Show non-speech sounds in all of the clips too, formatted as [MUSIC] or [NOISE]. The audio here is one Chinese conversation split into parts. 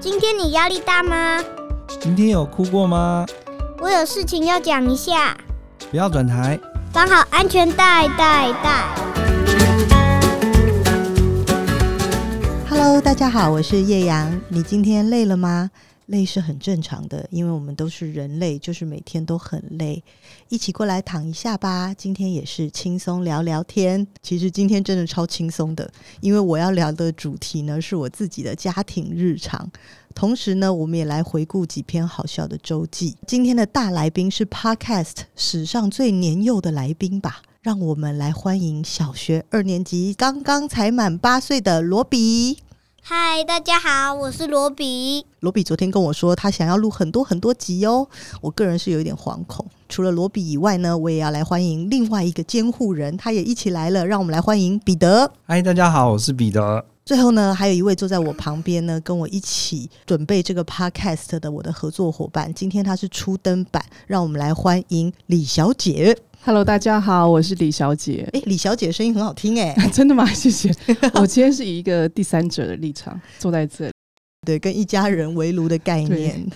今天你压力大吗？今天有哭过吗？我有事情要讲一下。不要转台，绑好安全带，带带。Hello，大家好，我是叶阳。你今天累了吗？累是很正常的，因为我们都是人类，就是每天都很累。一起过来躺一下吧，今天也是轻松聊聊天。其实今天真的超轻松的，因为我要聊的主题呢是我自己的家庭日常，同时呢，我们也来回顾几篇好笑的周记。今天的大来宾是 Podcast 史上最年幼的来宾吧？让我们来欢迎小学二年级刚刚才满八岁的罗比。嗨，大家好，我是罗比。罗比昨天跟我说，他想要录很多很多集哦。我个人是有一点惶恐。除了罗比以外呢，我也要来欢迎另外一个监护人，他也一起来了。让我们来欢迎彼得。嗨，大家好，我是彼得。最后呢，还有一位坐在我旁边呢，跟我一起准备这个 podcast 的我的合作伙伴。今天他是初登版，让我们来欢迎李小姐。Hello，大家好，我是李小姐。哎，李小姐声音很好听哎，[LAUGHS] 真的吗？谢谢。我今天是以一个第三者的立场坐在这里，对，跟一家人围炉的概念。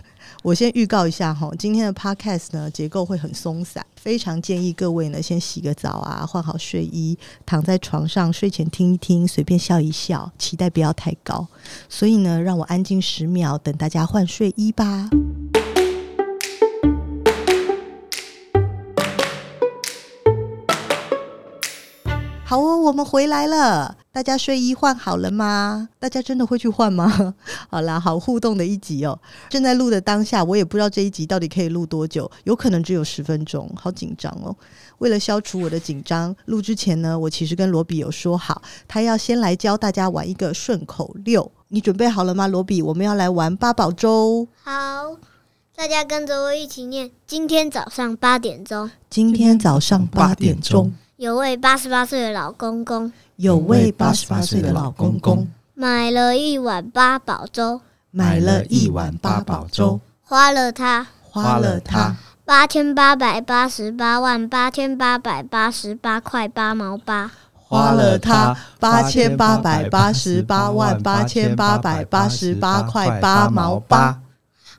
我先预告一下哈，今天的 podcast 呢，结构会很松散，非常建议各位呢先洗个澡啊，换好睡衣，躺在床上睡前听一听，随便笑一笑，期待不要太高。所以呢，让我安静十秒，等大家换睡衣吧。好哦，我们回来了。大家睡衣换好了吗？大家真的会去换吗？[LAUGHS] 好啦，好互动的一集哦。正在录的当下，我也不知道这一集到底可以录多久，有可能只有十分钟，好紧张哦。为了消除我的紧张，录之前呢，我其实跟罗比有说好，他要先来教大家玩一个顺口溜。你准备好了吗，罗比？我们要来玩八宝粥。好，大家跟着我一起念：今天早上八点钟。今天早上八点钟。有位八十八岁的老公公，有位八十八岁的老公公，买了一碗八宝粥，买了一碗八宝粥，花了他，花了他八千八百八十八万八千八百八十八块八毛八，花了他八千八百八十八万八千八百八十八块八毛八。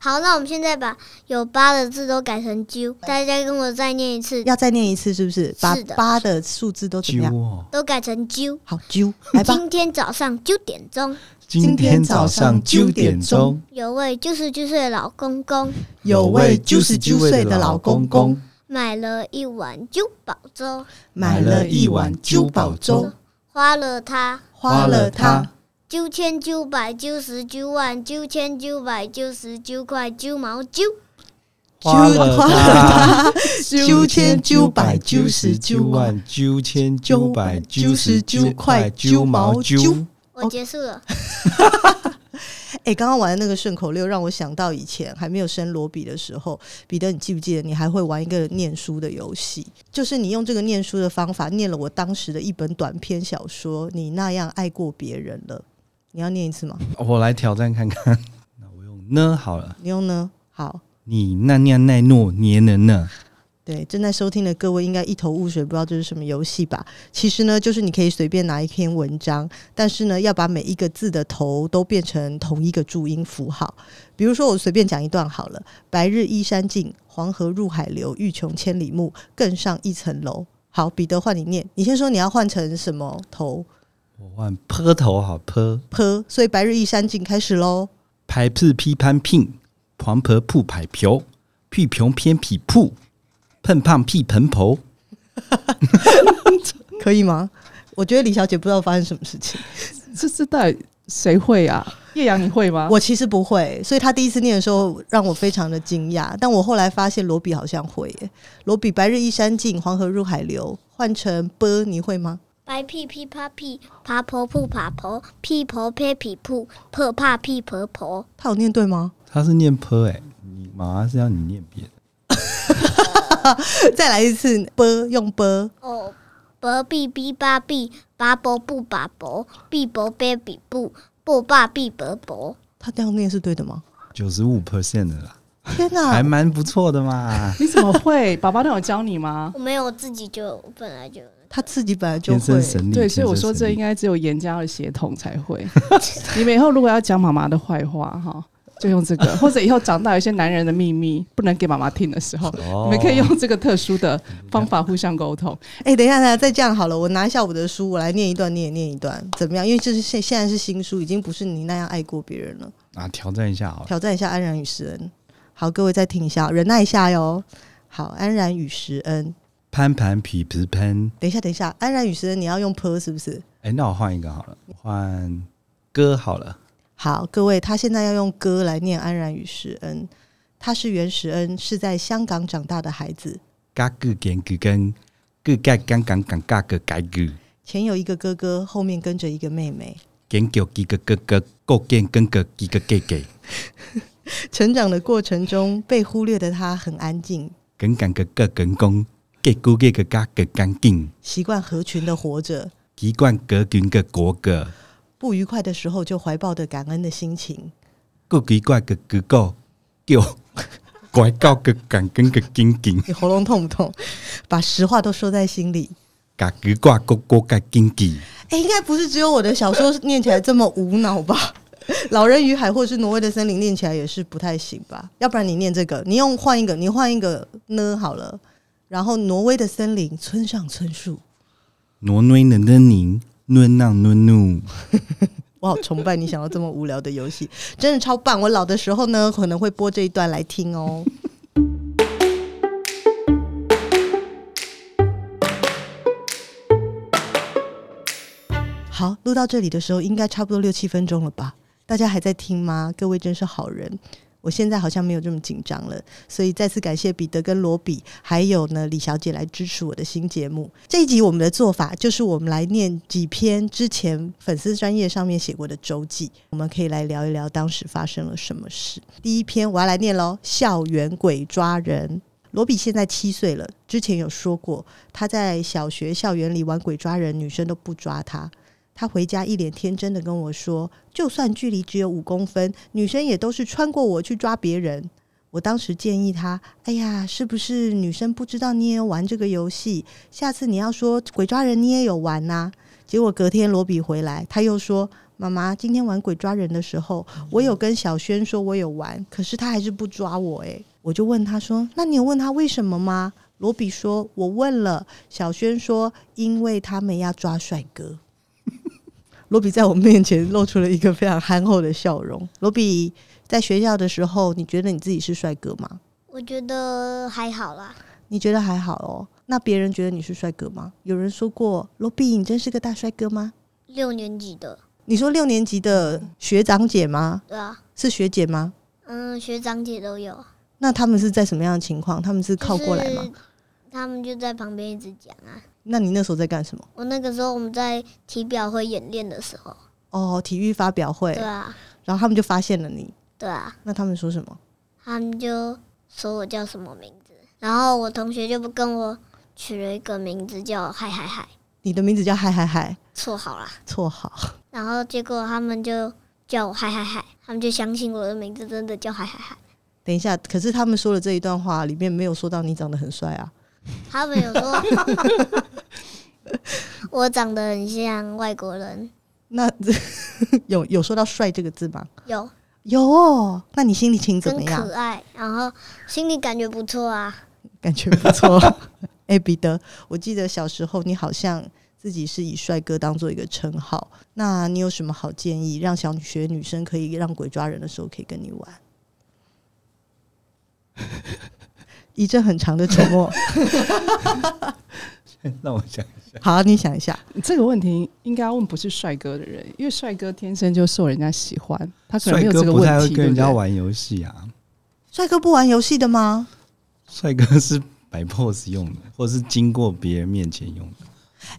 好，那我们现在把有八的字都改成啾，大家跟我再念一次。要再念一次是不是？把八的数字都怎么样？哦、都改成啾。好，啾，来吧。今天早上九点钟。今天早上九点钟。有位九十九岁的老公公。有位九十九岁的老公公。买了一碗九宝粥。买了一碗九宝粥。花了他。花了他。九千九百九十九万九千九百九十九块九毛九，花了他九千九百九十九万九千九百九十九块九毛九。我结束了。[LAUGHS] 哎，刚刚玩的那个顺口溜让我想到以前还没有生罗比的时候，彼得，你记不记得你还会玩一个念书的游戏？就是你用这个念书的方法念了我当时的一本短篇小说《你那样爱过别人了》。你要念一次吗？我来挑战看看。那我用呢好了。你用呢？好。你那样奈诺黏人呢？对，正在收听的各位应该一头雾水，不知道这是什么游戏吧？其实呢，就是你可以随便拿一篇文章，但是呢，要把每一个字的头都变成同一个注音符号。比如说，我随便讲一段好了：白日依山尽，黄河入海流，欲穷千里目，更上一层楼。好，彼得换你念，你先说你要换成什么头？我换坡头好坡坡，所以白日依山尽开始喽。排字批潘聘，黄婆铺排瓢，屁穷偏僻铺，碰胖屁盆婆，[LAUGHS] 可以吗？我觉得李小姐不知道发生什么事情，[LAUGHS] 这这到底谁会啊？叶阳你会吗？我其实不会，所以他第一次念的时候让我非常的惊讶。但我后来发现罗比好像会耶。罗比白日依山尽，黄河入海流，换成坡你会吗？白屁屁啪屁，爬婆铺爬婆，屁婆撇屁铺，破怕屁婆婆。他有念对吗？他是念坡哎，你妈妈是要你念别的。再来一次，坡用坡。哦，坡必必八必，八波不八波，必波撇必不，波爸必波波。他这样念是对的吗？九十五 percent 的啦。天哪，还蛮不错的嘛。你怎么会？爸爸都有教你吗？我没有，我自己就本来就。他自己本来就会。神，对，所以我说这应该只有严家的血统才会。[LAUGHS] 你们以后如果要讲妈妈的坏话，哈，就用这个，或者以后长大有一些男人的秘密不能给妈妈听的时候，哦、你们可以用这个特殊的方法互相沟通。哎、欸，等一下，等一下，再这样好了，我拿一下我的书，我来念一段，你也念一段，怎么样？因为这是现现在是新书，已经不是你那样爱过别人了。啊，挑战一下好了，挑战一下安然与石恩。好，各位再听一下，忍耐一下哟。好，安然与石恩。潘潘皮皮喷。等一下，等一下，安然与石恩，你要用 “p” 是不是？哎、欸，那我换一个好了，换歌好了。好，各位，他现在要用歌来念安然与石恩。他是袁石恩，是在香港长大的孩子。嘎个跟个跟个盖刚刚刚嘎个盖个。前有一个哥哥，后面跟着一个妹妹。跟叫几个哥哥，够跟跟个几个哥哥。[LAUGHS] 成长的过程中被忽略的他很安静。跟干个个跟公。给姑给个嘎个干净，习惯合群的活着，习惯隔群个国个，不愉快的时候就怀抱着感恩的心情，够奇怪个个够叫怪告个感恩个紧紧，你喉咙痛不痛？把实话都说在心里，嘎奇怪个个个紧紧。哎，应该不是只有我的小说念起来这么无脑吧？[LAUGHS] 老人与海或是挪威的森林念起来也是不太行吧？要不然你念这个，你用换一个，你换一个呢？好了。然后，挪威的森林，村上春树。挪威的森林，暖浪暖暖。[LAUGHS] 我好崇拜你想要这么无聊的游戏，真的超棒！我老的时候呢，可能会播这一段来听哦。[LAUGHS] 好，录到这里的时候，应该差不多六七分钟了吧？大家还在听吗？各位真是好人。我现在好像没有这么紧张了，所以再次感谢彼得跟罗比，还有呢李小姐来支持我的新节目。这一集我们的做法就是我们来念几篇之前粉丝专业上面写过的周记，我们可以来聊一聊当时发生了什么事。第一篇我要来念喽，校园鬼抓人。罗比现在七岁了，之前有说过他在小学校园里玩鬼抓人，女生都不抓他。他回家一脸天真的跟我说：“就算距离只有五公分，女生也都是穿过我去抓别人。”我当时建议他：“哎呀，是不是女生不知道你也有玩这个游戏？下次你要说鬼抓人你也有玩呐？”结果隔天罗比回来，他又说：“妈妈，今天玩鬼抓人的时候，我有跟小轩说我有玩，可是他还是不抓我。”诶，我就问他说：“那你有问他为什么吗？”罗比说：“我问了，小轩说因为他们要抓帅哥。”罗比在我面前露出了一个非常憨厚的笑容。罗比在学校的时候，你觉得你自己是帅哥吗？我觉得还好啦。你觉得还好哦？那别人觉得你是帅哥吗？有人说过罗比，你真是个大帅哥吗？六年级的，你说六年级的学长姐吗？对啊，是学姐吗？嗯，学长姐都有。那他们是在什么样的情况？他们是靠过来吗？他们就在旁边一直讲啊。那你那时候在干什么？我那个时候我们在体表会演练的时候。哦，体育发表会。对啊。然后他们就发现了你。对啊。那他们说什么？他们就说我叫什么名字，然后我同学就不跟我取了一个名字叫嗨嗨嗨。你的名字叫嗨嗨嗨。绰号啦。绰号。然后结果他们就叫我嗨嗨嗨，他们就相信我的名字真的叫嗨嗨嗨。等一下，可是他们说的这一段话里面没有说到你长得很帅啊。他们有说。我长得很像外国人，那 [LAUGHS] 有有说到“帅”这个字吗？有有哦。那你心里情怎么样？可爱，然后心里感觉不错啊，感觉不错。[LAUGHS] 哎、欸，彼得，我记得小时候你好像自己是以帅哥当做一个称号。那你有什么好建议，让小学女生可以让鬼抓人的时候可以跟你玩？[LAUGHS] 一阵很长的沉默。[LAUGHS] 让我想一下。好，你想一下，这个问题应该问不是帅哥的人，因为帅哥天生就受人家喜欢，他可能没有这个问题。帅哥不太会跟人家玩游戏啊。帅哥不玩游戏的吗？帅哥是摆 pose 用的，或是经过别人面前用的。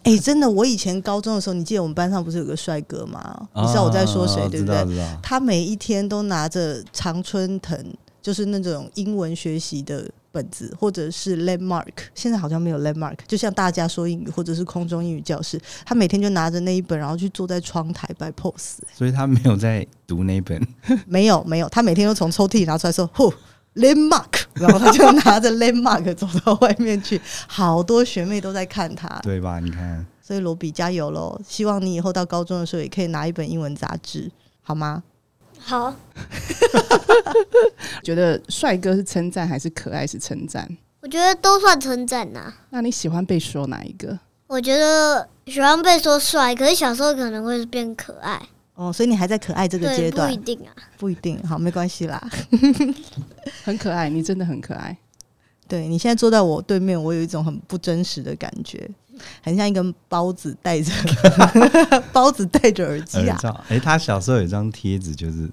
哎、欸，真的，我以前高中的时候，你记得我们班上不是有个帅哥吗？你知道我在说谁，对不对？他每一天都拿着常春藤，就是那种英文学习的。本子或者是 landmark，现在好像没有 landmark，就像大家说英语或者是空中英语教室，他每天就拿着那一本，然后去坐在窗台摆 pose。所以他没有在读那本，[LAUGHS] 没有没有，他每天都从抽屉里拿出来说：“呼，landmark，[LAUGHS] 然后他就拿着 landmark 走到外面去，好多学妹都在看他，对吧？你看，所以罗比加油喽！希望你以后到高中的时候也可以拿一本英文杂志，好吗？好，[LAUGHS] 觉得帅哥是称赞还是可爱是称赞？我觉得都算称赞呐。那你喜欢被说哪一个？我觉得喜欢被说帅，可是小时候可能会变可爱。哦，所以你还在可爱这个阶段？不一定啊，不一定。好，没关系啦。[LAUGHS] 很可爱，你真的很可爱。对，你现在坐在我对面，我有一种很不真实的感觉，很像一根包子戴着 [LAUGHS] 包子戴着耳机啊。哎、欸，他小时候有一张贴纸，就是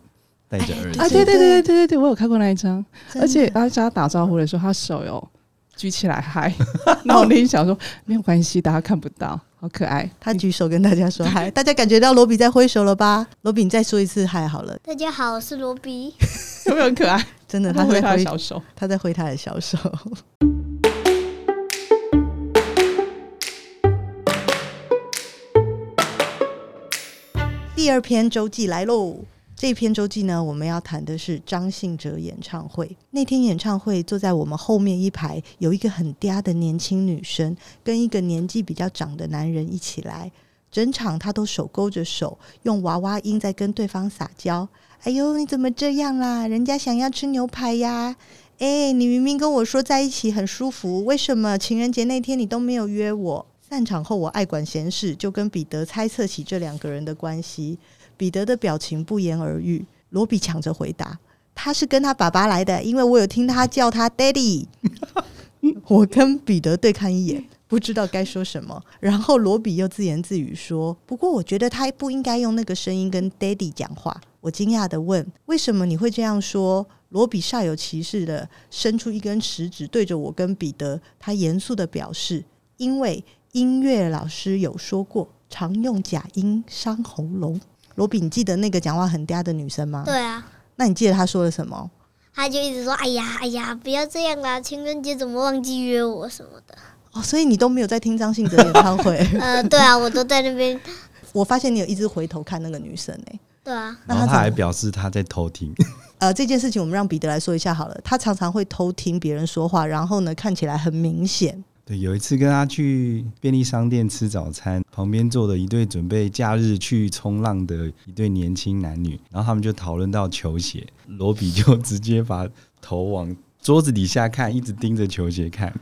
戴着耳机啊。对对对对对对对，我有看过那一张。而且他跟他打招呼的时候，他手有举起来嗨。[LAUGHS] 那我内心想说，没有关系，大家看不到。好可爱，他举手跟大家说 [LAUGHS] 嗨，大家感觉到罗比在挥手了吧？罗比，你再说一次嗨好了。大家好，我是罗比，有没有很可爱？真的，他在挥他的小手，他在挥他的小手。第二篇周记来喽。这篇周记呢，我们要谈的是张信哲演唱会。那天演唱会，坐在我们后面一排，有一个很嗲的年轻女生，跟一个年纪比较长的男人一起来。整场她都手勾着手，用娃娃音在跟对方撒娇。哎呦，你怎么这样啦？人家想要吃牛排呀！哎，你明明跟我说在一起很舒服，为什么情人节那天你都没有约我？散场后，我爱管闲事，就跟彼得猜测起这两个人的关系。彼得的表情不言而喻，罗比抢着回答：“他是跟他爸爸来的，因为我有听他叫他 Daddy。[LAUGHS] ”我跟彼得对看一眼，不知道该说什么。然后罗比又自言自语说：“不过我觉得他不应该用那个声音跟 Daddy 讲话。”我惊讶的问：“为什么你会这样说？”罗比煞有其事的伸出一根食指对着我跟彼得，他严肃的表示：“因为音乐老师有说过，常用假音伤喉咙。”罗比，你记得那个讲话很嗲的女生吗？对啊。那你记得她说了什么？她就一直说：“哎呀，哎呀，不要这样啦！情人节怎么忘记约我什么的？”哦，所以你都没有在听张信哲演唱会？[LAUGHS] 呃，对啊，我都在那边。我发现你有一直回头看那个女生诶、欸。对啊。然后他还表示他在偷听。[LAUGHS] 呃，这件事情我们让彼得来说一下好了。他常常会偷听别人说话，然后呢，看起来很明显。对，有一次跟他去便利商店吃早餐，旁边坐的一对准备假日去冲浪的一对年轻男女，然后他们就讨论到球鞋，罗比就直接把头往桌子底下看，一直盯着球鞋看，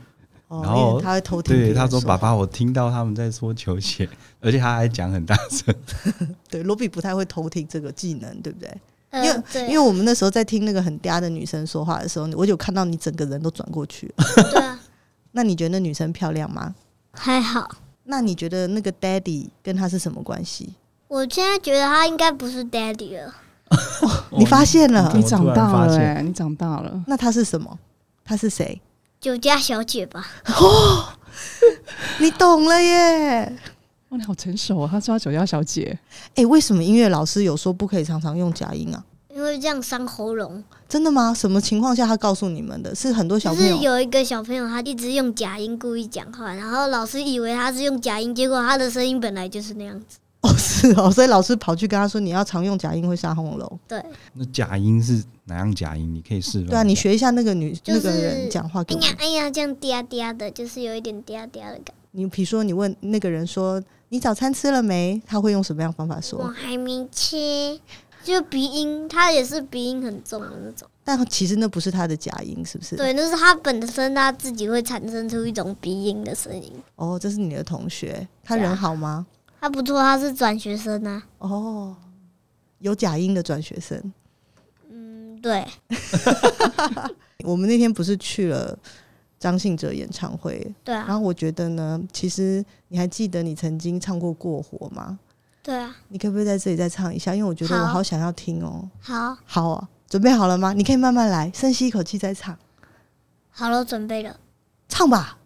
哦、然后他会偷听。对，他说：“爸爸，我听到他们在说球鞋，而且他还讲很大声。[LAUGHS] ”对，罗比不太会偷听这个技能，对不对？呃、因为对因为我们那时候在听那个很嗲的女生说话的时候，我就看到你整个人都转过去了。对啊。那你觉得那女生漂亮吗？还好。那你觉得那个 daddy 跟他是什么关系？我现在觉得他应该不是 daddy 了。哦、[LAUGHS] 你发现了？你长大了、欸，你长大了。那他是什么？他是谁？酒家小姐吧。哦，你懂了耶！哇，你好成熟啊！他说他酒家小姐。哎、欸，为什么音乐老师有说不可以常常用假音啊？因为这样伤喉咙。真的吗？什么情况下他告诉你们的？是很多小朋友。就是有一个小朋友，他一直用假音故意讲话，然后老师以为他是用假音，结果他的声音本来就是那样子。[LAUGHS] 哦，是哦，所以老师跑去跟他说：“你要常用假音会伤喉咙。”对。那假音是哪样假音？你可以示范。对啊，你学一下那个女、就是、那个人讲话给我。哎呀哎呀，这样嗲嗲的，就是有一点嗲嗲的感觉。你比如说，你问那个人说：“你早餐吃了没？”他会用什么样的方法说？我还没吃。就鼻音，他也是鼻音很重的那种。但其实那不是他的假音，是不是？对，那是他本身他自己会产生出一种鼻音的声音。哦，这是你的同学，他人好吗？他不错，他是转学生啊。哦，有假音的转学生。嗯，对。[LAUGHS] 我们那天不是去了张信哲演唱会？对啊。然后我觉得呢，其实你还记得你曾经唱过《过火》吗？对啊，你可不可以在这里再唱一下？因为我觉得我好想要听哦。好，好啊，准备好了吗？你可以慢慢来，深吸一口气再唱。好了，准备了，唱吧。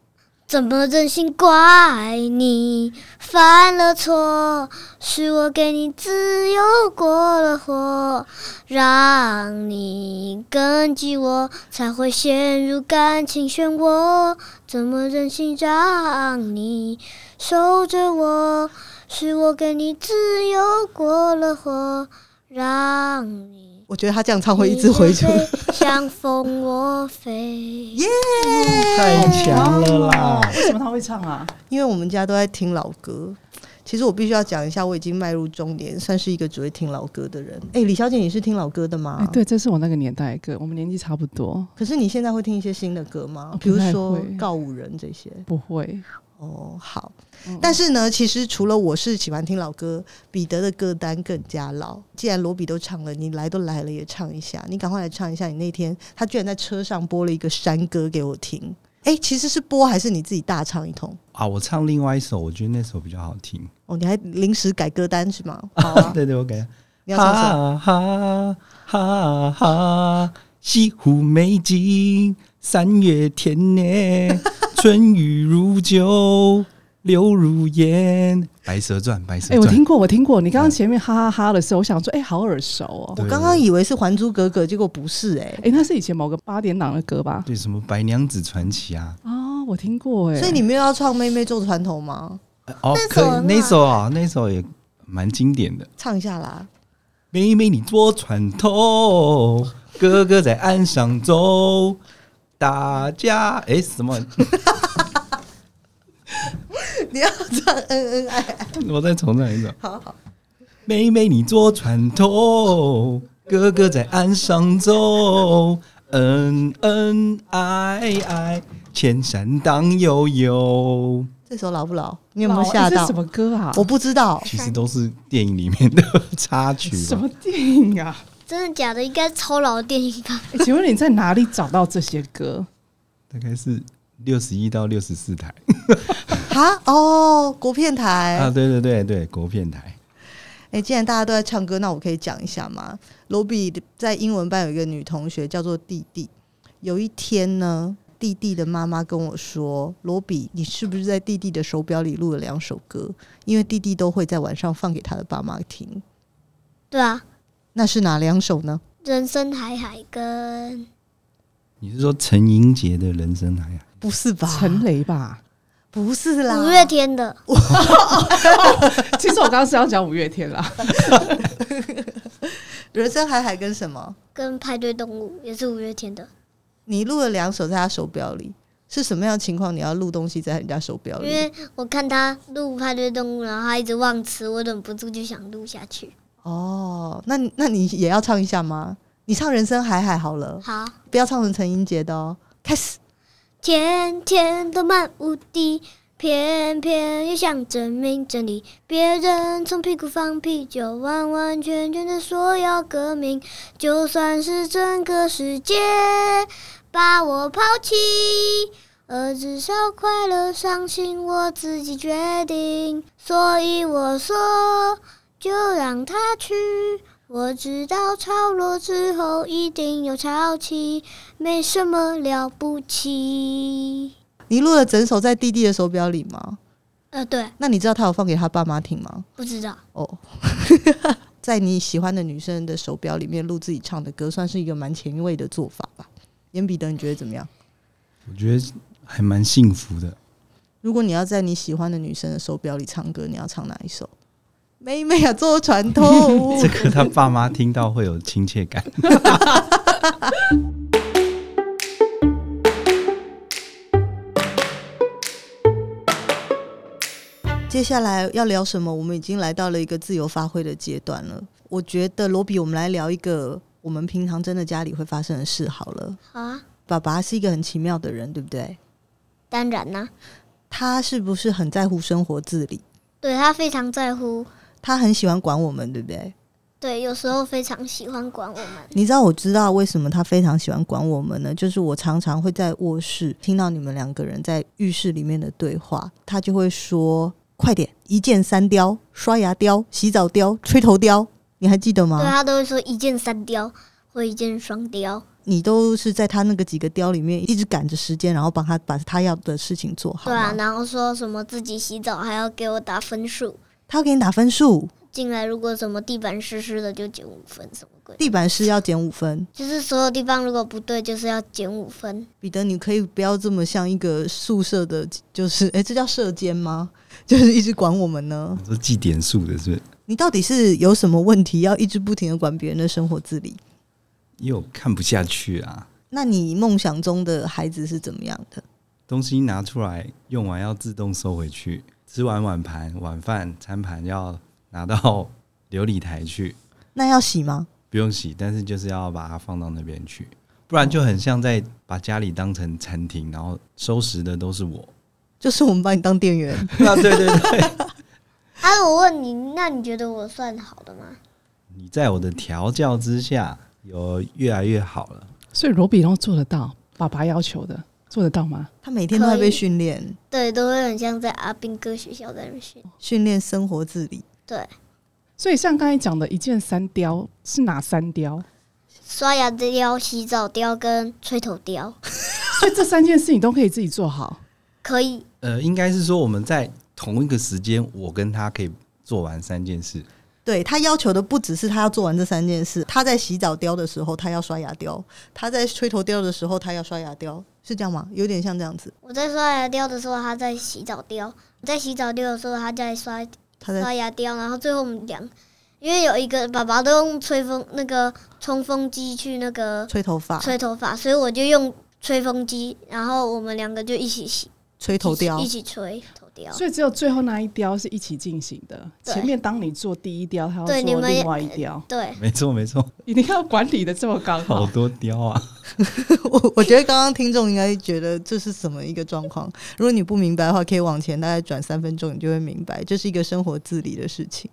怎么忍心怪你犯了错？是我给你自由过了火，让你跟着我，才会陷入感情漩涡。怎么忍心让你守着我？是我给你自由过了火，让你我觉得他这样唱会一直回去。像风我飞，耶！太强了啦！为什么他会唱啊？因为我们家都在听老歌。其实我必须要讲一下，我已经迈入中年，算是一个只会听老歌的人。哎、欸，李小姐，你是听老歌的吗？欸、对，这是我那个年代的歌，我们年纪差不多。可是你现在会听一些新的歌吗？哦、比如说告五人这些？不会。哦，好。嗯、但是呢，其实除了我是喜欢听老歌，彼得的歌单更加老。既然罗比都唱了，你来都来了，也唱一下。你赶快来唱一下。你那天他居然在车上播了一个山歌给我听。哎、欸，其实是播还是你自己大唱一通啊？我唱另外一首，我觉得那首比较好听。哦，你还临时改歌单是吗？好 [LAUGHS] 啊，对对，我改。你要唱什么？哈哈哈哈，西湖美景，三月天呢，[LAUGHS] 春雨如酒。柳如烟，《白蛇传》，白蛇传。哎、欸，我听过，我听过。你刚刚前面哈哈哈的时候，我想说，哎、欸，好耳熟哦。我刚刚以为是《还珠格格》，结果不是、欸。哎，哎，那是以前某个八点档的歌吧？对，什么《白娘子传奇》啊？哦，我听过哎、欸。所以你没有要唱《妹妹坐船头》吗？哦，可以，那首啊，那首也蛮经典的。唱一下啦。妹妹你坐船头，哥哥在岸上走，大家哎、欸、什么？[LAUGHS] 你要唱恩恩爱爱，我再重唱一首。好好，妹妹你坐船头，哥哥在岸上走，恩恩爱爱，千山荡悠悠。这首老不老？你有没有吓到？什么歌啊？我不知道。其实都是电影里面的 [LAUGHS] 插曲。什么电影啊？真的假的？应该超老的电影吧？[LAUGHS] 欸，请问你在哪里找到这些歌？大概是六十一到六十四台。[LAUGHS] 啊哦，国片台啊，对对对对，国片台。哎、欸，既然大家都在唱歌，那我可以讲一下吗？罗比在英文班有一个女同学叫做弟弟。有一天呢，弟弟的妈妈跟我说：“罗比，你是不是在弟弟的手表里录了两首歌？因为弟弟都会在晚上放给他的爸妈听。”对啊，那是哪两首呢？人生海海跟……你是说陈英杰的人生海海？不是吧？陈雷吧？不是啦，五月天的。[LAUGHS] 其实我刚刚是要讲五月天啦。[LAUGHS] 人生海海跟什么？跟派对动物也是五月天的。你录了两首在他手表里，是什么样的情况？你要录东西在人家手表里？因为我看他录派对动物，然后他一直忘词，我忍不住就想录下去。哦，那那你也要唱一下吗？你唱人生海海好了。好，不要唱成陈英杰的哦。开始。天天都漫无敌，偏偏又想证明真理。别人从屁股放屁，就完完全全的说要革命。就算是整个世界把我抛弃，而至少快乐伤心我自己决定。所以我说，就让他去。我知道潮落之后一定有潮起，没什么了不起。你录了整首在弟弟的手表里吗？呃，对。那你知道他有放给他爸妈听吗？不知道。哦，[LAUGHS] 在你喜欢的女生的手表里面录自己唱的歌，算是一个蛮前卫的做法吧？严彼得，你觉得怎么样？我觉得还蛮幸福的。如果你要在你喜欢的女生的手表里唱歌，你要唱哪一首？妹妹啊，坐船头。[LAUGHS] 这个他爸妈听到会有亲切感。[LAUGHS] 接下来要聊什么？我们已经来到了一个自由发挥的阶段了。我觉得罗比，我们来聊一个我们平常真的家里会发生的事好了。好啊。爸爸是一个很奇妙的人，对不对？当然啦、啊。他是不是很在乎生活自理？对，他非常在乎。他很喜欢管我们，对不对？对，有时候非常喜欢管我们。你知道我知道为什么他非常喜欢管我们呢？就是我常常会在卧室听到你们两个人在浴室里面的对话，他就会说：“快点，一箭三雕，刷牙雕，洗澡雕，吹头雕。”你还记得吗？对，他都会说一箭三雕或一箭双雕。你都是在他那个几个雕里面一直赶着时间，然后帮他把他要的事情做好。对啊，然后说什么自己洗澡还要给我打分数。他要给你打分数，进来如果什么地板湿湿的就减五分，什么鬼？地板湿要减五分，就是所有地方如果不对，就是要减五分。彼得，你可以不要这么像一个宿舍的，就是哎、欸，这叫舍监吗？[LAUGHS] 就是一直管我们呢？这记点数的，是不是？你到底是有什么问题，要一直不停的管别人的生活自理？因为我看不下去啊。那你梦想中的孩子是怎么样的？东西拿出来用完要自动收回去，吃完碗盘、晚饭、餐盘要拿到 [LAUGHS] 琉璃台去。那要洗吗？不用洗，但是就是要把它放到那边去，不然就很像在把家里当成餐厅，然后收拾的都是我。就是我们把你当店员。[LAUGHS] 啊，对对对。[LAUGHS] 啊，我问你，那你觉得我算好的吗？你在我的调教之下，有越来越好了。所以罗比都做得到，爸爸要求的做得到吗？他每天都在被训练，对，都会很像在阿兵哥学校在那训训练生活自理。对，所以像刚才讲的一箭三雕是哪三雕？刷牙雕、洗澡雕跟吹头雕。[LAUGHS] 所以这三件事情都可以自己做好。可以。呃，应该是说我们在同一个时间，我跟他可以做完三件事。对，他要求的不只是他要做完这三件事，他在洗澡雕的时候，他要刷牙雕；他在吹头雕的时候，他要刷牙雕，是这样吗？有点像这样子。我在刷牙雕的时候，他在洗澡雕；我在洗澡雕的时候，他在刷他在刷牙雕。然后最后我们两，因为有一个爸爸都用吹风那个冲风机去那个吹头发，吹头发，所以我就用吹风机，然后我们两个就一起洗。吹头雕，一起吹头雕，所以只有最后那一雕是一起进行的。前面当你做第一雕，他要做另外一雕。对，没错没错。一定要管理的这么刚好，[LAUGHS] 好多雕啊！[LAUGHS] 我我觉得刚刚听众应该觉得这是什么一个状况？如果你不明白的话，可以往前大概转三分钟，你就会明白，这是一个生活自理的事情。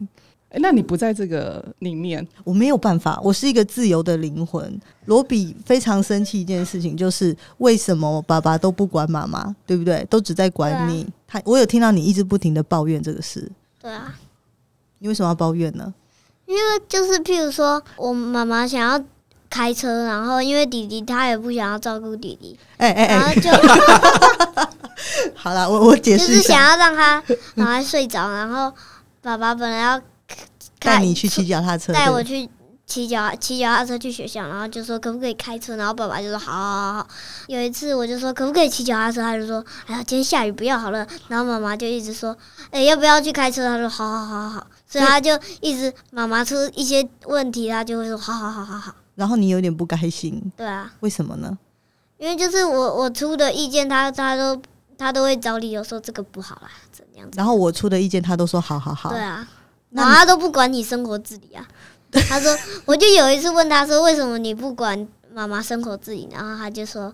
欸、那你不在这个里面，我没有办法。我是一个自由的灵魂。罗比非常生气一件事情，就是为什么爸爸都不管妈妈，对不对？都只在管你。啊、他，我有听到你一直不停的抱怨这个事。对啊，你为什么要抱怨呢？因为就是譬如说，我妈妈想要开车，然后因为弟弟他也不想要照顾弟弟，哎哎哎，然后就 [LAUGHS] 好了，我我解释一下，就是想要让他让他睡着，然后爸爸本来要。带你去骑脚踏车，带我去骑脚骑脚踏车去学校，然后就说可不可以开车，然后爸爸就说好好好好。有一次我就说可不可以骑脚踏车，他就说哎呀今天下雨不要好了，然后妈妈就一直说哎、欸、要不要去开车，他说好好好好，所以他就一直妈妈出一些问题，他就会说好好好好好。然后你有点不开心，对啊，为什么呢？因为就是我我出的意见，他他都他都会找理由说这个不好啦，怎样？然后我出的意见，他都说好好好。对啊。然后他都不管你生活自理啊，[LAUGHS] 他说，我就有一次问他说，为什么你不管妈妈生活自理？然后他就说，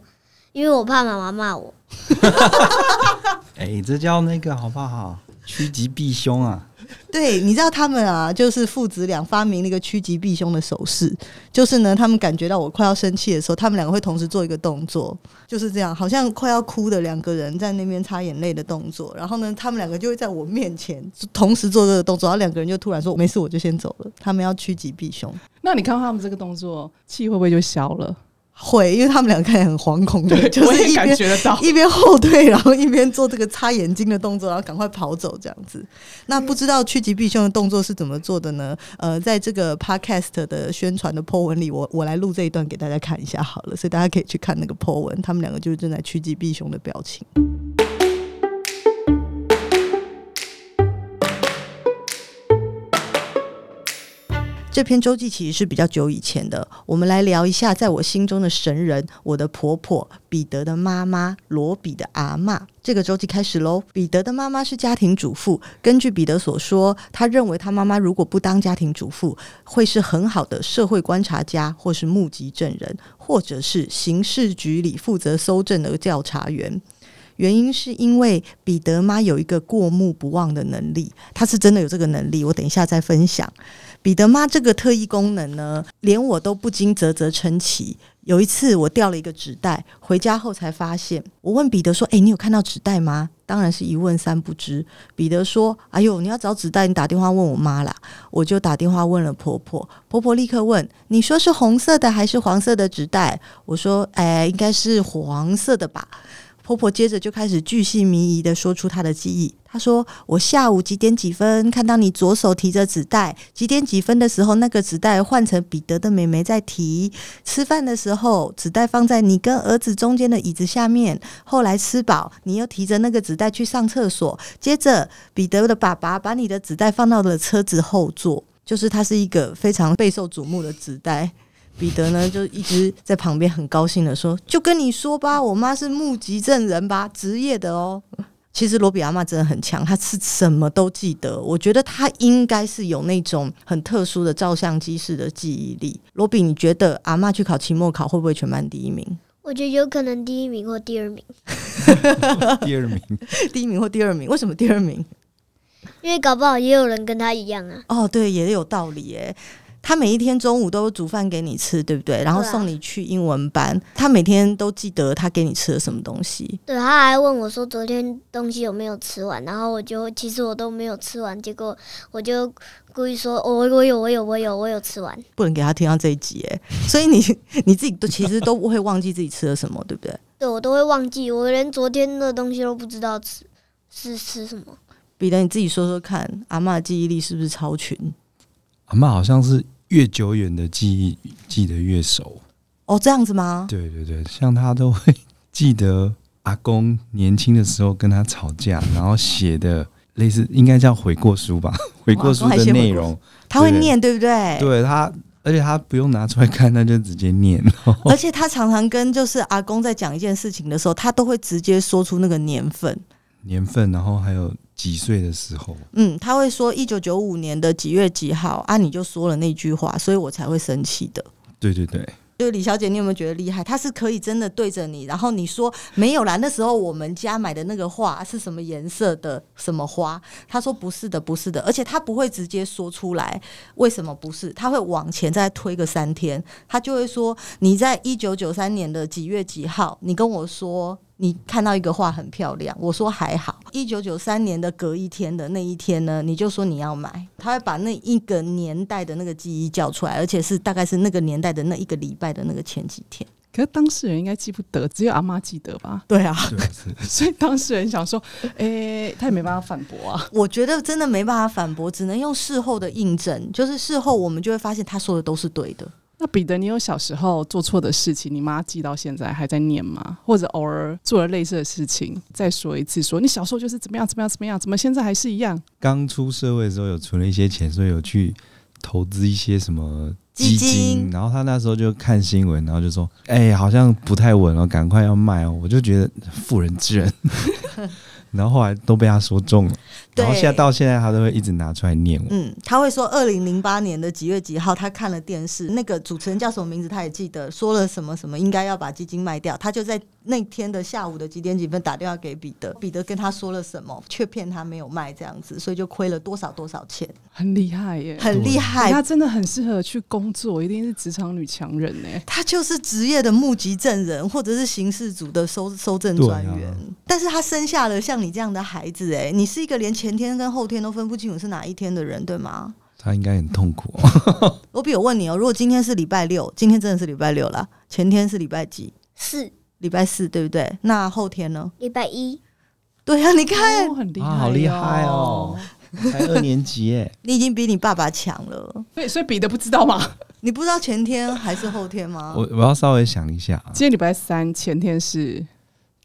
因为我怕妈妈骂我。[LAUGHS] [LAUGHS] 哎，这叫那个好不好？趋吉避凶啊。[LAUGHS] 对，你知道他们啊，就是父子俩发明那个趋吉避凶的手势，就是呢，他们感觉到我快要生气的时候，他们两个会同时做一个动作，就是这样，好像快要哭的两个人在那边擦眼泪的动作，然后呢，他们两个就会在我面前同时做这个动作，然后两个人就突然说没事，我就先走了。他们要趋吉避凶。那你看到他们这个动作，气会不会就消了？会，因为他们两个看起来很惶恐 [LAUGHS] 就是一边觉得到 [LAUGHS] 一边后退，然后一边做这个擦眼睛的动作，然后赶快跑走这样子。那不知道趋吉避凶的动作是怎么做的呢？呃，在这个 podcast 的宣传的 po 文里，我我来录这一段给大家看一下好了，所以大家可以去看那个 po 文，他们两个就是正在趋吉避凶的表情。这篇周记其实是比较久以前的，我们来聊一下在我心中的神人，我的婆婆彼得的妈妈罗比的阿嬷。这个周记开始喽。彼得的妈妈是家庭主妇，根据彼得所说，他认为他妈妈如果不当家庭主妇，会是很好的社会观察家，或是目击证人，或者是刑事局里负责搜证的调查员。原因是因为彼得妈有一个过目不忘的能力，她是真的有这个能力，我等一下再分享。彼得妈这个特异功能呢，连我都不禁啧啧称奇。有一次我掉了一个纸袋，回家后才发现。我问彼得说：“诶，你有看到纸袋吗？”当然是一问三不知。彼得说：“哎呦，你要找纸袋，你打电话问我妈啦。”我就打电话问了婆婆，婆婆立刻问：“你说是红色的还是黄色的纸袋？”我说：“哎，应该是黄色的吧。”婆婆接着就开始巨细靡遗地说出她的记忆。她说：“我下午几点几分看到你左手提着纸袋，几点几分的时候，那个纸袋换成彼得的妹妹在提。吃饭的时候，纸袋放在你跟儿子中间的椅子下面。后来吃饱，你又提着那个纸袋去上厕所。接着，彼得的爸爸把你的纸袋放到了车子后座，就是它是一个非常备受瞩目的纸袋。”彼得呢就一直在旁边很高兴的说：“就跟你说吧，我妈是目击证人吧，职业的哦。”其实罗比阿妈真的很强，她是什么都记得。我觉得她应该是有那种很特殊的照相机式的记忆力。罗比，你觉得阿妈去考期末考会不会全班第一名？我觉得有可能第一名或第二名。[LAUGHS] 第二名，[LAUGHS] 第一名或第二名？为什么第二名？因为搞不好也有人跟他一样啊。哦，对，也有道理耶。他每一天中午都煮饭给你吃，对不对？然后送你去英文班。啊、他每天都记得他给你吃了什么东西。对，他还问我说昨天东西有没有吃完，然后我就其实我都没有吃完，结果我就故意说我我有我有我有我有吃完。不能给他听到这一集哎，[LAUGHS] 所以你你自己都其实都不会忘记自己吃了什么，对不对？对，我都会忘记，我连昨天的东西都不知道吃是吃什么。彼得，你自己说说看，阿嬷的记忆力是不是超群？阿嬷好像是越久远的记忆记得越熟哦，这样子吗？对对对，像他都会记得阿公年轻的时候跟他吵架，[LAUGHS] 然后写的类似应该叫悔过书吧，悔过书的内容，他会念对不对？对他，而且他不用拿出来看，他就直接念。[LAUGHS] 而且他常常跟就是阿公在讲一件事情的时候，他都会直接说出那个年份，年份，然后还有。几岁的时候？嗯，他会说一九九五年的几月几号啊？你就说了那句话，所以我才会生气的。对对对。就李小姐，你有没有觉得厉害？她是可以真的对着你，然后你说没有啦。那时候我们家买的那个画是什么颜色的？什么花？她说不是的，不是的。而且她不会直接说出来为什么不是，她会往前再推个三天，她就会说你在一九九三年的几月几号，你跟我说你看到一个画很漂亮，我说还好。一九九三年的隔一天的那一天呢，你就说你要买，他会把那一个年代的那个记忆叫出来，而且是大概是那个年代的那一个礼拜。的那个前几天，可是当事人应该记不得，只有阿妈记得吧？对啊，[LAUGHS] 所以当事人想说，哎、欸，他也没办法反驳啊。我觉得真的没办法反驳，只能用事后的印证，就是事后我们就会发现他说的都是对的。那彼得，你有小时候做错的事情，你妈记到现在还在念吗？或者偶尔做了类似的事情，再说一次说，说你小时候就是怎么样怎么样怎么样，怎么现在还是一样？刚出社会的时候有存了一些钱，所以有去投资一些什么。基金，基金，然后他那时候就看新闻，然后就说：“哎、欸，好像不太稳了，赶快要卖哦。”我就觉得妇人之仁。[LAUGHS] 然后后来都被他说中了，然后现在到现在他都会一直拿出来念我。嗯，他会说二零零八年的几月几号，他看了电视，那个主持人叫什么名字他也记得，说了什么什么应该要把基金卖掉，他就在那天的下午的几点几分打电话给彼得，彼得跟他说了什么，却骗他没有卖这样子，所以就亏了多少多少钱，很厉害耶，很厉害，他真的很适合去工作，一定是职场女强人呢。他就是职业的目击证人，或者是刑事组的收收证专员，啊、但是他生下了像你这样的孩子，哎，你是一个连前天跟后天都分不清楚是哪一天的人，对吗？他应该很痛苦哦。[LAUGHS] 罗比，我问你哦，如果今天是礼拜六，今天真的是礼拜六了，前天是礼拜几？四，礼拜四，对不对？那后天呢？礼拜一。对啊，你看，哦、很厉害、哦啊，好厉害哦，才二年级耶，[LAUGHS] 你已经比你爸爸强了。对，所以比的不知道吗？你不知道前天还是后天吗？我我要稍微想一下，今天礼拜三，前天是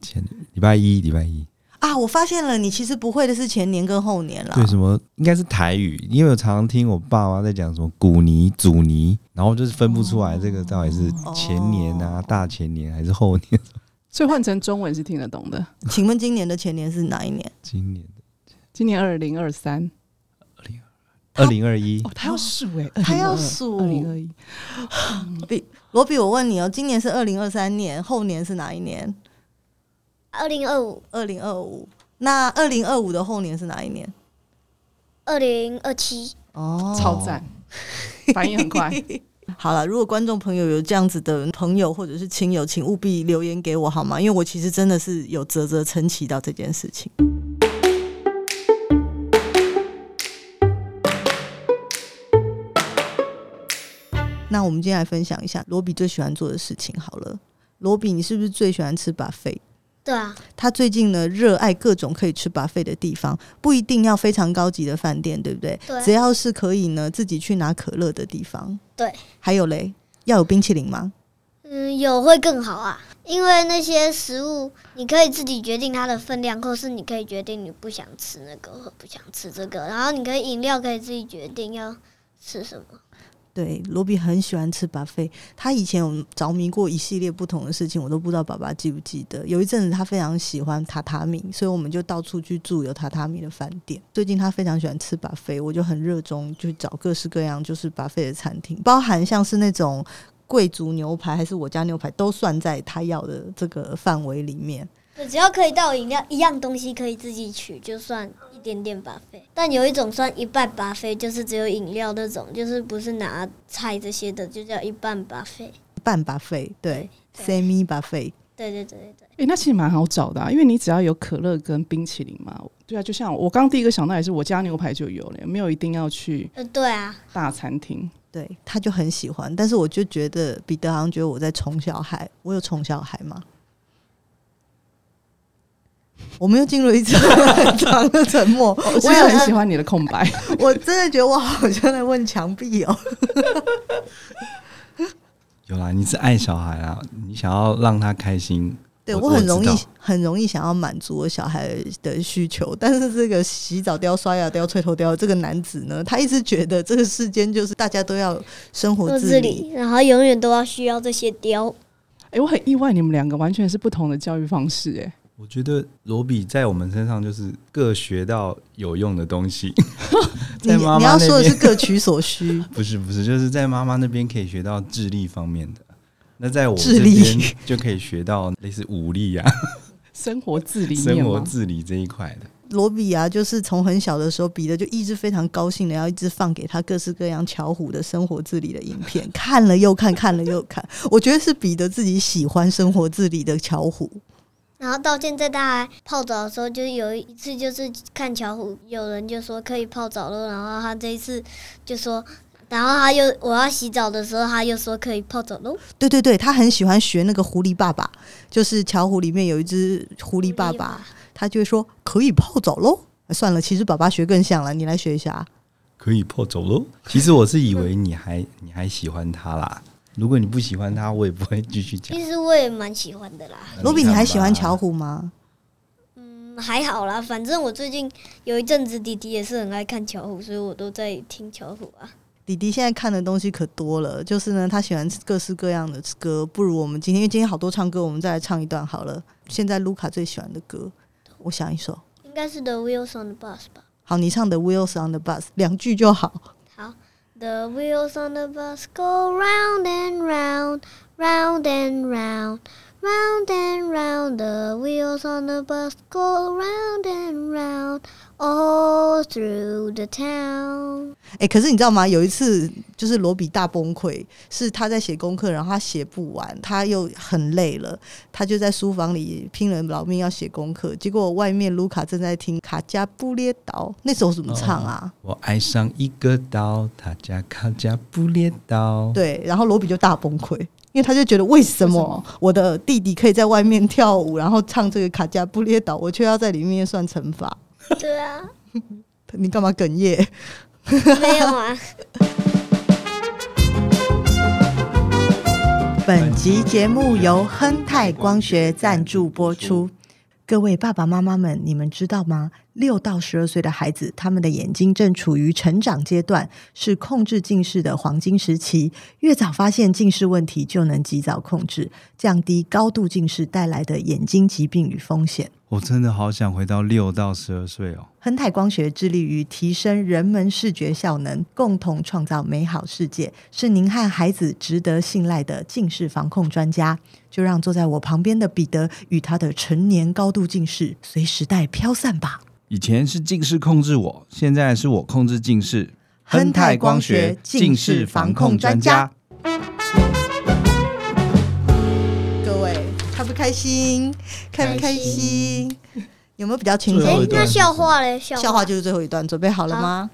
前礼拜一，礼拜一。啊！我发现了，你其实不会的是前年跟后年了。对，什么应该是台语，因为我常常听我爸妈在讲什么古尼、祖尼，然后就是分不出来这个到底是前年啊、哦、大前年还是后年。[LAUGHS] 所以换成中文是听得懂的。[LAUGHS] 请问今年的前年是哪一年？今年的，今年二零二三，二零二零二一。哦，他要数哎，他要数二零二一。[LAUGHS] 比罗比，我问你哦，今年是二零二三年，后年是哪一年？二零二五，二零二五。那二零二五的后年是哪一年？二零二七。哦，超赞，[LAUGHS] 反应很快。好了，如果观众朋友有这样子的朋友或者是亲友，请务必留言给我好吗？因为我其实真的是有啧啧称奇到这件事情。那我们今天来分享一下罗比最喜欢做的事情好了。罗比，你是不是最喜欢吃 buffet？对啊，他最近呢热爱各种可以吃 buffet 的地方，不一定要非常高级的饭店，对不对？对，只要是可以呢自己去拿可乐的地方。对，还有嘞，要有冰淇淋吗？嗯，有会更好啊，因为那些食物你可以自己决定它的分量，或是你可以决定你不想吃那个或不想吃这个，然后你可以饮料可以自己决定要吃什么。对，罗比很喜欢吃巴菲。他以前有着迷过一系列不同的事情，我都不知道爸爸记不记得。有一阵子他非常喜欢榻榻米，所以我们就到处去住有榻榻米的饭店。最近他非常喜欢吃巴菲我就很热衷，就找各式各样就是巴菲的餐厅，包含像是那种贵族牛排还是我家牛排，都算在他要的这个范围里面。只要可以倒饮料，一样东西可以自己取，就算一点点 buffet。但有一种算一半 buffet，就是只有饮料那种，就是不是拿菜这些的，就叫一半 buffet。一半 buffet，对，semi buffet。对对对对对。哎、欸，那其实蛮好找的啊，因为你只要有可乐跟冰淇淋嘛。对啊，就像我刚第一个想到也是我家牛排就有了，没有一定要去。呃，对啊。大餐厅，对，他就很喜欢，但是我就觉得彼得好像觉得我在宠小孩，我有宠小孩吗？我们又进入一次 [LAUGHS] 很长的沉默。我也很喜欢你的空白。[LAUGHS] 我真的觉得我好像在问墙壁哦。[LAUGHS] 有啦，你是爱小孩啊，你想要让他开心。对，我很容易很容易想要满足我小孩的需求，但是这个洗澡都要刷牙都要吹头雕这个男子呢，他一直觉得这个世间就是大家都要生活自理，然后永远都要需要这些雕。哎、欸，我很意外，你们两个完全是不同的教育方式、欸，哎。我觉得罗比在我们身上就是各学到有用的东西。[LAUGHS] 在妈妈那边，你要说的是各取所需，[LAUGHS] 不是不是，就是在妈妈那边可以学到智力方面的，那在我这边就可以学到类似武力啊，[LAUGHS] 生活自理、生活自理这一块的。罗比啊，就是从很小的时候，彼得就一直非常高兴的要一直放给他各式各样巧虎的生活自理的影片，看了又看，看了又看。我觉得是彼得自己喜欢生活自理的巧虎。然后到现在，他还泡澡的时候，就有一次就是看巧虎，有人就说可以泡澡了，然后他这一次就说，然后他又我要洗澡的时候，他又说可以泡澡喽。对对对，他很喜欢学那个狐狸爸爸，就是巧虎里面有一只狐狸爸爸，他就会说可以泡澡喽。算了，其实爸爸学更像了，你来学一下。可以泡澡喽。其实我是以为你还你还喜欢他啦。如果你不喜欢他，我也不会继续讲。其实我也蛮喜欢的啦。罗比，你还喜欢巧虎吗？嗯，还好啦。反正我最近有一阵子，弟弟也是很爱看巧虎，所以我都在听巧虎啊。弟弟现在看的东西可多了，就是呢，他喜欢各式各样的歌。不如我们今天，因为今天好多唱歌，我们再来唱一段好了。现在卢卡最喜欢的歌，我想一首，应该是 The Wheels on the Bus 吧。好，你唱 The Wheels on the Bus，两句就好。好。The wheels on the bus go round and round, round and round, round and round. The wheels on the bus go round and round. All through the town。哎，可是你知道吗？有一次就是罗比大崩溃，是他在写功课，然后他写不完，他又很累了，他就在书房里拼了老命要写功课。结果外面卢卡正在听卡加布列岛，那首怎么唱啊？哦，我爱上一个岛，他叫卡加布列岛。对，然后罗比就大崩溃，因为他就觉得为什么我的弟弟可以在外面跳舞，然后唱这个卡加布列岛，我却要在里面算惩罚。对啊，[LAUGHS] 你干嘛哽咽？没有啊。本集节目由亨泰光学赞助播出。各位爸爸妈妈们，你们知道吗？六到十二岁的孩子，他们的眼睛正处于成长阶段，是控制近视的黄金时期。越早发现近视问题，就能及早控制，降低高度近视带来的眼睛疾病与风险。我真的好想回到六到十二岁哦。亨泰光学致力于提升人们视觉效能，共同创造美好世界，是您和孩子值得信赖的近视防控专家。就让坐在我旁边的彼得与他的成年高度近视随时代飘散吧。以前是近视控制我，现在是我控制近视。亨泰光学近视防控专家。开心？开不开心？有没有比较轻松？哎，那笑话嘞？笑话就是最后一段，准备好了吗？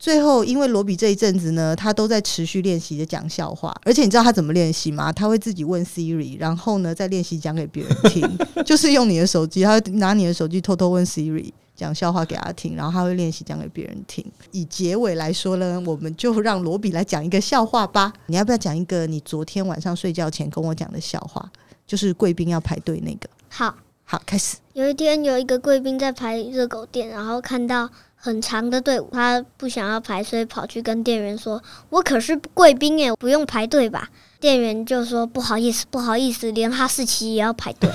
最后，因为罗比这一阵子呢，他都在持续练习的讲笑话，而且你知道他怎么练习吗？他会自己问 Siri，然后呢再练习讲给别人听，[LAUGHS] 就是用你的手机，他会拿你的手机偷偷问 Siri 讲笑话给他听，然后他会练习讲给别人听。以结尾来说呢，我们就让罗比来讲一个笑话吧。你要不要讲一个你昨天晚上睡觉前跟我讲的笑话？就是贵宾要排队那个。好，好，开始。有一天有一个贵宾在排热狗店，然后看到。很长的队伍，他不想要排，所以跑去跟店员说：“我可是贵宾耶，不用排队吧？”店员就说：“不好意思，不好意思，连哈士奇也要排队。”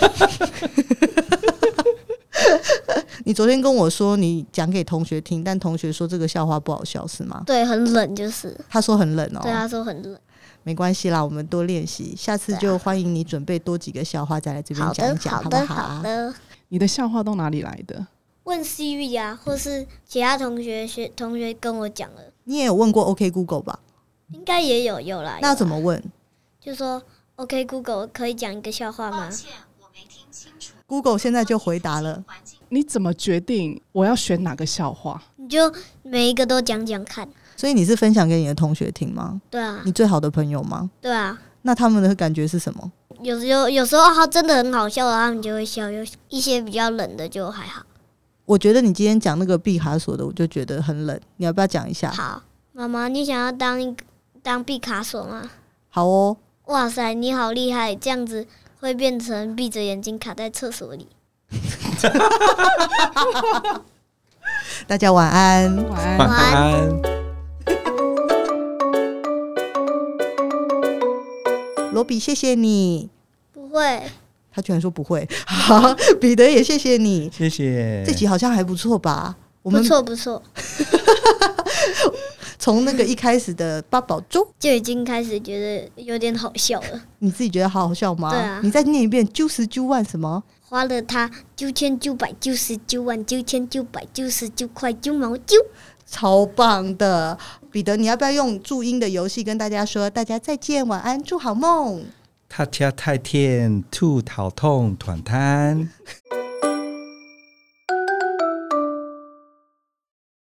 你昨天跟我说你讲给同学听，但同学说这个笑话不好笑，是吗？对，很冷，就是他说很冷哦。对，他说很冷。没关系啦，我们多练习，下次就欢迎你准备多几个笑话再来这边讲一讲，好不好？好的。你的笑话都哪里来的？问 Siri 啊，或是其他同学学同学跟我讲了。你也有问过 OK Google 吧？应该也有有啦。那怎么问？就说 OK Google 可以讲一个笑话吗？抱歉，我没听清楚。Google 现在就回答了。你怎么决定我要选哪个笑话？你就每一个都讲讲看。所以你是分享给你的同学听吗？对啊。你最好的朋友吗？对啊。那他们的感觉是什么？有时候有时候他真的很好笑的，他们就会笑；有一些比较冷的就还好。我觉得你今天讲那个毕卡索的，我就觉得很冷。你要不要讲一下？好，妈妈，你想要当一个当毕卡索吗？好哦。哇塞，你好厉害！这样子会变成闭着眼睛卡在厕所里。[LAUGHS] 大家晚安，晚安，晚安。罗比，谢谢你。不会，他居然说不会。好，[LAUGHS] 彼得也谢谢你，谢谢。这集好像还不错吧？我们不错不错。[LAUGHS] 从那个一开始的八宝粥就已经开始觉得有点好笑了。你自己觉得好好笑吗？对啊。你再念一遍，九十九万什么？花了他九千九百九十九万九千九百九十九块九毛九，超棒的！彼得，你要不要用注音的游戏跟大家说大家再见，晚安，祝好梦？他家太甜，兔头痛，团摊。